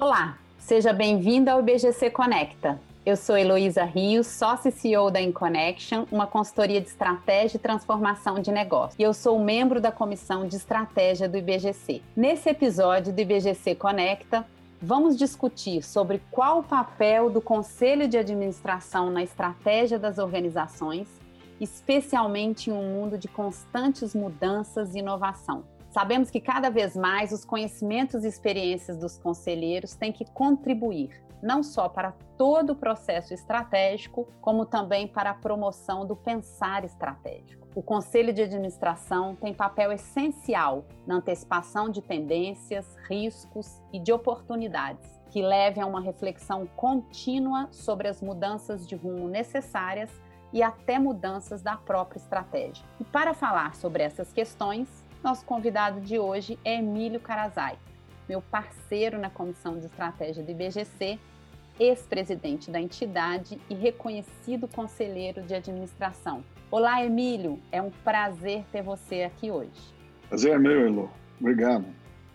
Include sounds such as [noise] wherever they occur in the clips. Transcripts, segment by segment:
Olá, seja bem-vindo ao IBGC Conecta. Eu sou Heloísa Rios, sócia e CEO da InConnection, uma consultoria de estratégia e transformação de negócio. E eu sou membro da comissão de estratégia do IBGC. Nesse episódio do IBGC Conecta, vamos discutir sobre qual o papel do conselho de administração na estratégia das organizações, especialmente em um mundo de constantes mudanças e inovação. Sabemos que cada vez mais os conhecimentos e experiências dos conselheiros têm que contribuir, não só para todo o processo estratégico, como também para a promoção do pensar estratégico. O Conselho de Administração tem papel essencial na antecipação de tendências, riscos e de oportunidades que levem a uma reflexão contínua sobre as mudanças de rumo necessárias e até mudanças da própria estratégia. E para falar sobre essas questões, nosso convidado de hoje é Emílio Carazai, meu parceiro na comissão de estratégia do IBGC, ex-presidente da entidade e reconhecido conselheiro de administração. Olá, Emílio, é um prazer ter você aqui hoje. Prazer é meu, Elo. Obrigado.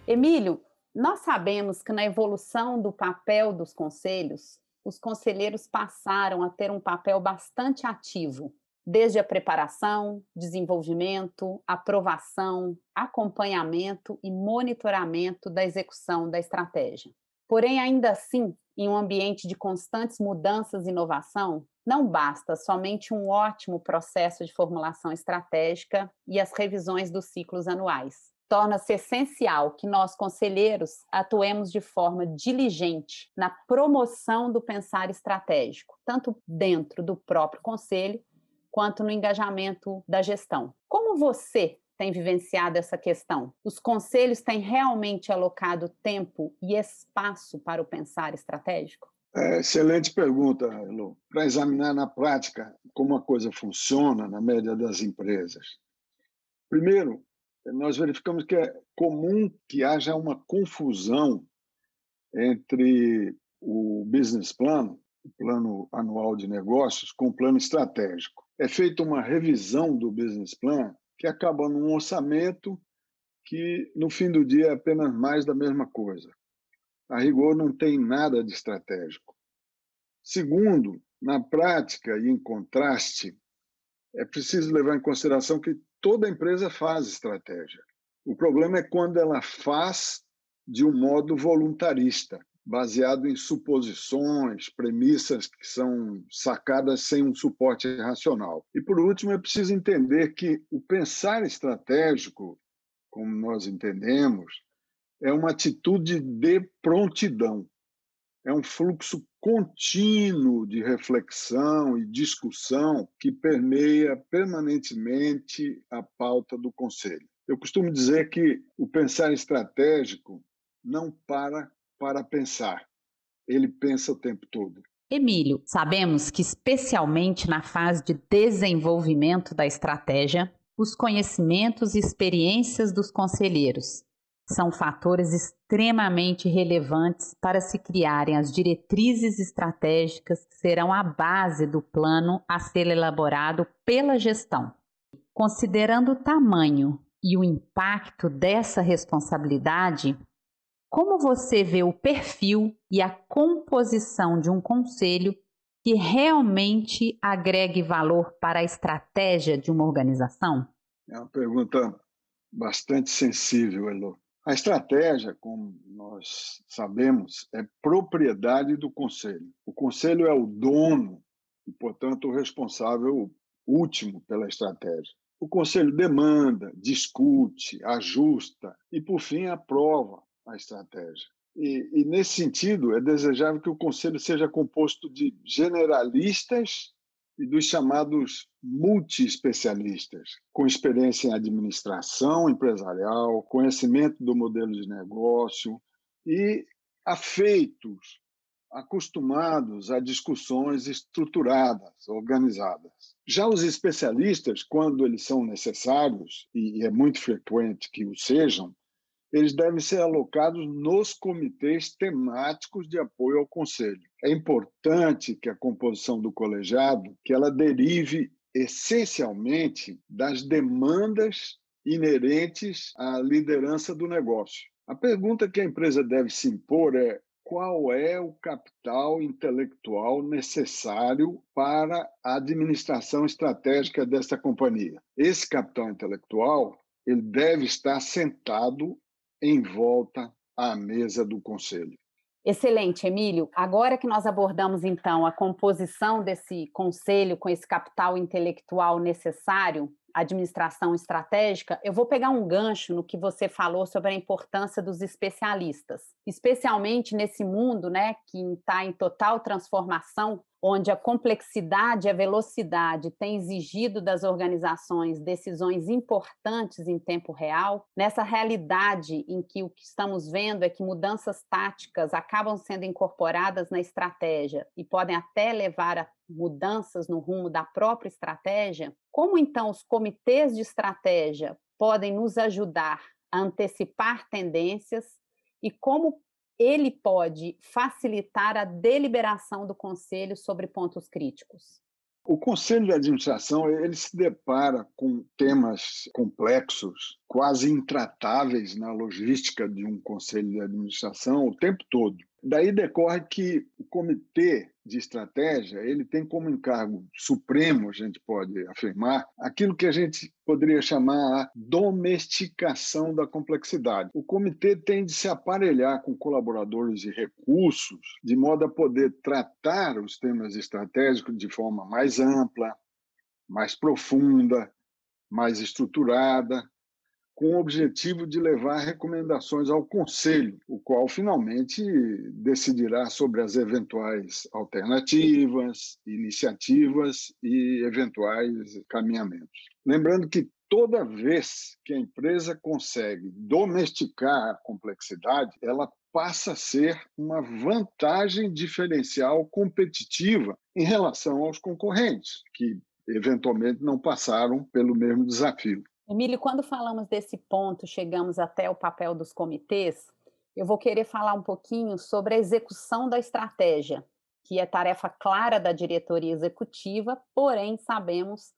Emílio, nós sabemos que na evolução do papel dos conselhos, os conselheiros passaram a ter um papel bastante ativo desde a preparação, desenvolvimento, aprovação, acompanhamento e monitoramento da execução da estratégia. Porém, ainda assim, em um ambiente de constantes mudanças e inovação, não basta somente um ótimo processo de formulação estratégica e as revisões dos ciclos anuais. Torna-se essencial que nós, conselheiros, atuemos de forma diligente na promoção do pensar estratégico, tanto dentro do próprio conselho, quanto no engajamento da gestão. Como você tem vivenciado essa questão? Os conselhos têm realmente alocado tempo e espaço para o pensar estratégico? É, excelente pergunta, Lu. Para examinar na prática como a coisa funciona na média das empresas. Primeiro, nós verificamos que é comum que haja uma confusão entre o business plan, o plano anual de negócios, com o plano estratégico é feita uma revisão do business plan que acaba num orçamento que, no fim do dia, é apenas mais da mesma coisa. A rigor, não tem nada de estratégico. Segundo, na prática e em contraste, é preciso levar em consideração que toda empresa faz estratégia. O problema é quando ela faz de um modo voluntarista baseado em suposições, premissas que são sacadas sem um suporte racional. E, por último, é preciso entender que o pensar estratégico, como nós entendemos, é uma atitude de prontidão. É um fluxo contínuo de reflexão e discussão que permeia permanentemente a pauta do Conselho. Eu costumo dizer que o pensar estratégico não para para pensar. Ele pensa o tempo todo. Emílio, sabemos que, especialmente na fase de desenvolvimento da estratégia, os conhecimentos e experiências dos conselheiros são fatores extremamente relevantes para se criarem as diretrizes estratégicas que serão a base do plano a ser elaborado pela gestão. Considerando o tamanho e o impacto dessa responsabilidade, como você vê o perfil e a composição de um conselho que realmente agregue valor para a estratégia de uma organização? É uma pergunta bastante sensível, Elo. A estratégia, como nós sabemos, é propriedade do conselho. O conselho é o dono e, portanto, o responsável último pela estratégia. O conselho demanda, discute, ajusta e, por fim, aprova a estratégia. E, e, nesse sentido, é desejável que o conselho seja composto de generalistas e dos chamados multi-especialistas, com experiência em administração empresarial, conhecimento do modelo de negócio e afeitos, acostumados a discussões estruturadas, organizadas. Já os especialistas, quando eles são necessários, e é muito frequente que o sejam, eles devem ser alocados nos comitês temáticos de apoio ao conselho. É importante que a composição do colegiado que ela derive essencialmente das demandas inerentes à liderança do negócio. A pergunta que a empresa deve se impor é qual é o capital intelectual necessário para a administração estratégica dessa companhia. Esse capital intelectual ele deve estar sentado em volta à mesa do conselho. Excelente, Emílio. Agora que nós abordamos então a composição desse conselho com esse capital intelectual necessário, administração estratégica, eu vou pegar um gancho no que você falou sobre a importância dos especialistas, especialmente nesse mundo, né, que está em total transformação, onde a complexidade e a velocidade têm exigido das organizações decisões importantes em tempo real, nessa realidade em que o que estamos vendo é que mudanças táticas acabam sendo incorporadas na estratégia e podem até levar a mudanças no rumo da própria estratégia, como então os comitês de estratégia podem nos ajudar a antecipar tendências e como ele pode facilitar a deliberação do conselho sobre pontos críticos? O conselho de administração ele se depara com temas complexos, quase intratáveis na logística de um conselho de administração o tempo todo. Daí decorre que o comitê de estratégia, ele tem como encargo supremo, a gente pode afirmar, aquilo que a gente poderia chamar a domesticação da complexidade. O comitê tem de se aparelhar com colaboradores e recursos de modo a poder tratar os temas estratégicos de forma mais ampla, mais profunda, mais estruturada, com o objetivo de levar recomendações ao Conselho, o qual finalmente decidirá sobre as eventuais alternativas, iniciativas e eventuais caminhamentos. Lembrando que toda vez que a empresa consegue domesticar a complexidade, ela passa a ser uma vantagem diferencial competitiva em relação aos concorrentes, que eventualmente não passaram pelo mesmo desafio. Emílio, quando falamos desse ponto, chegamos até o papel dos comitês, eu vou querer falar um pouquinho sobre a execução da estratégia, que é tarefa clara da diretoria executiva, porém sabemos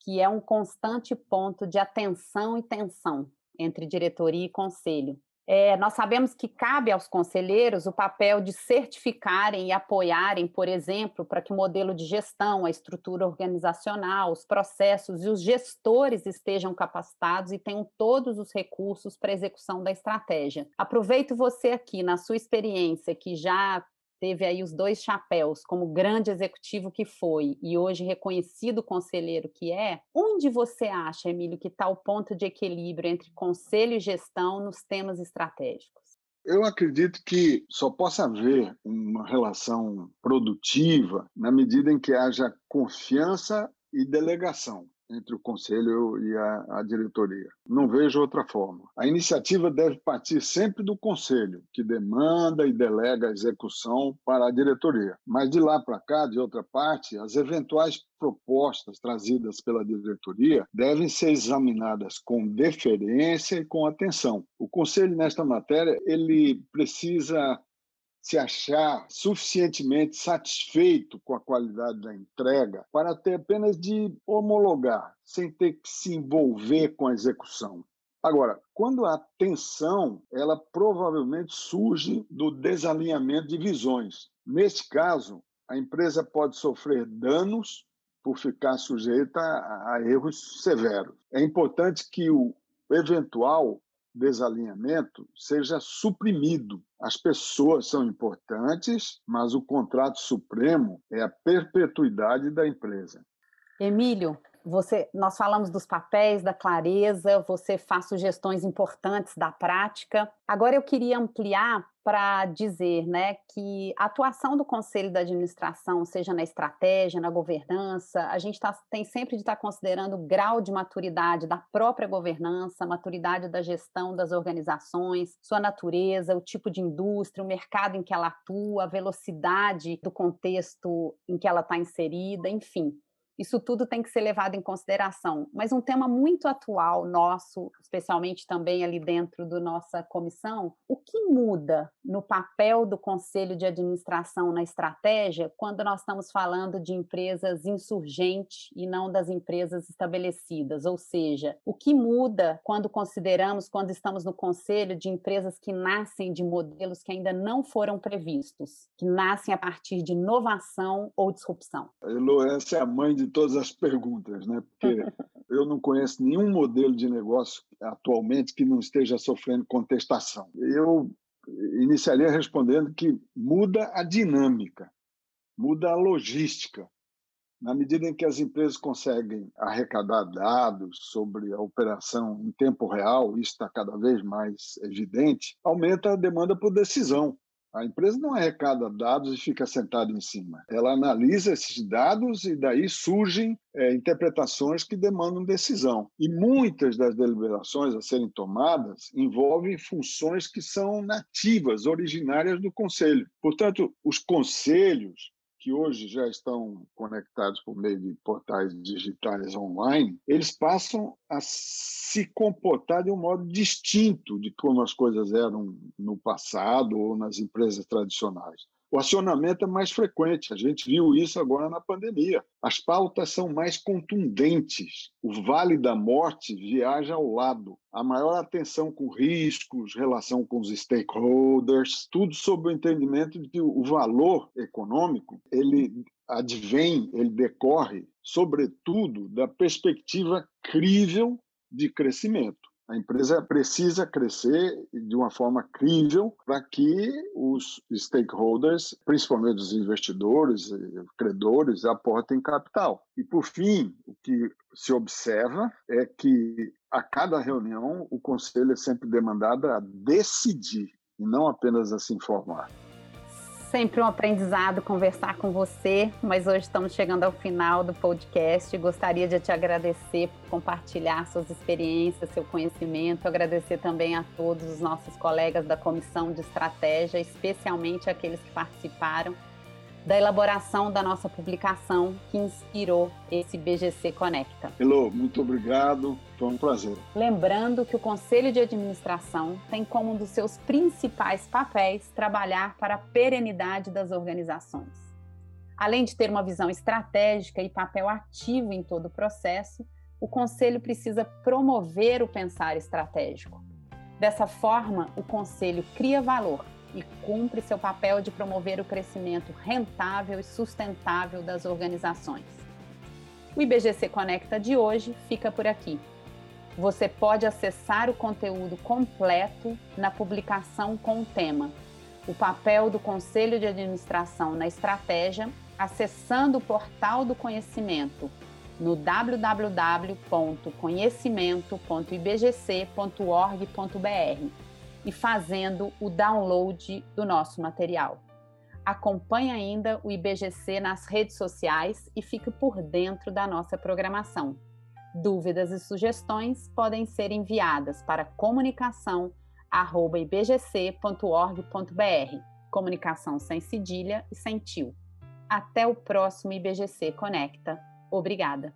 que é um constante ponto de atenção e tensão entre diretoria e conselho. É, nós sabemos que cabe aos conselheiros o papel de certificarem e apoiarem, por exemplo, para que o modelo de gestão, a estrutura organizacional, os processos e os gestores estejam capacitados e tenham todos os recursos para a execução da estratégia. Aproveito você aqui, na sua experiência, que já teve aí os dois chapéus, como grande executivo que foi e hoje reconhecido conselheiro que é, onde você acha, Emílio, que está o ponto de equilíbrio entre conselho e gestão nos temas estratégicos? Eu acredito que só possa haver uma relação produtiva na medida em que haja confiança e delegação entre o conselho e a, a, diretoria. Não vejo outra forma. A iniciativa deve partir sempre do conselho, que demanda e delega a execução para a diretoria. Mas de lá para cá, de outra parte, as eventuais propostas trazidas pela diretoria devem ser examinadas com deferência e com atenção. O conselho nesta matéria, ele precisa se achar suficientemente satisfeito com a qualidade da entrega para ter apenas de homologar, sem ter que se envolver com a execução. Agora, quando a tensão, ela provavelmente surge do desalinhamento de visões. Neste caso, a empresa pode sofrer danos por ficar sujeita a, erros severos. É importante que o eventual desalinhamento seja suprimido. As pessoas são importantes, mas o contrato supremo é a perpetuidade da empresa. Emílio, você, nós falamos dos papéis, da clareza, você faz sugestões importantes da prática. Agora eu queria ampliar para dizer né, que a atuação do conselho da administração, seja na estratégia, na governança, a gente tá, tem sempre de estar tá considerando o grau de maturidade da própria governança, maturidade da gestão das organizações, sua natureza, o tipo de indústria, o mercado em que ela atua, a velocidade do contexto em que ela está inserida, enfim Isso tudo tem que ser levado em consideração. Mas um tema muito atual nosso, especialmente também ali dentro da nossa comissão, o que muda no papel do conselho de administração na estratégia quando nós estamos falando de empresas insurgentes e não das empresas estabelecidas? Ou seja, o que muda quando consideramos, quando estamos no conselho de empresas que nascem de modelos que ainda não foram previstos, que nascem a partir de inovação ou disrupção? Elo, essa é a mãe de todas as perguntas, né? Porque [laughs] eu não conheço nenhum modelo de negócio atualmente que não esteja sofrendo contestação. Eu iniciaria respondendo que muda a dinâmica, muda a logística. Na medida em que as empresas conseguem arrecadar dados sobre a operação em tempo real, isso está cada vez mais evidente, aumenta a demanda por decisão. A empresa não arrecada dados e fica sentada em cima. Ela analisa esses dados e daí surgem é, interpretações que demandam decisão. E muitas das deliberações a serem tomadas envolvem funções que são nativas, originárias do conselho. Portanto, os conselhos que hoje já estão conectados por meio de portais digitais online, eles passam a se comportar de um modo distinto de como as coisas eram no passado ou nas empresas tradicionais o acionamento é mais frequente. A gente viu isso agora na pandemia. As pautas são mais contundentes. O vale da morte viaja ao lado. A maior atenção com riscos, relação com os stakeholders, tudo sob o entendimento de que o valor econômico ele advém, ele decorre, sobretudo, da perspectiva crível de crescimento. A empresa precisa crescer de uma forma crível para que os stakeholders, principalmente os investidores, credores, aportem capital. E, por fim, o que se observa é que a cada reunião o conselho é sempre demandado a decidir e não apenas a se informar sempre um aprendizado conversar com você, mas hoje estamos chegando ao final do podcast. Gostaria de te agradecer por compartilhar suas experiências, seu conhecimento, agradecer também a todos os nossos colegas da comissão de estratégia, especialmente aqueles que participaram da elaboração da nossa publicação que inspirou esse BGC Conecta. Hello, muito obrigado, foi um prazer. Lembrando que o Conselho de Administração tem como um dos seus principais papéis trabalhar para a perenidade das organizações. Além de ter uma visão estratégica e papel ativo em todo o processo, o Conselho precisa promover o pensar estratégico. Dessa forma, o Conselho cria valor e cumpre seu papel de promover o crescimento rentável e sustentável das organizações. O IBGC Conecta de hoje fica por aqui. Você pode acessar o conteúdo completo na publicação com o tema O papel do Conselho de Administração na Estratégia, acessando o portal do conhecimento no www.conhecimento.ibgc.org.br e fazendo o download do nosso material. Acompanhe ainda o IBGC nas redes sociais e fique por dentro da nossa programação. Dúvidas e sugestões podem ser enviadas para comunicação@ibgc.org.br. Comunicação sem cedilha e sem tio. Até o próximo IBGC Conecta. Obrigada.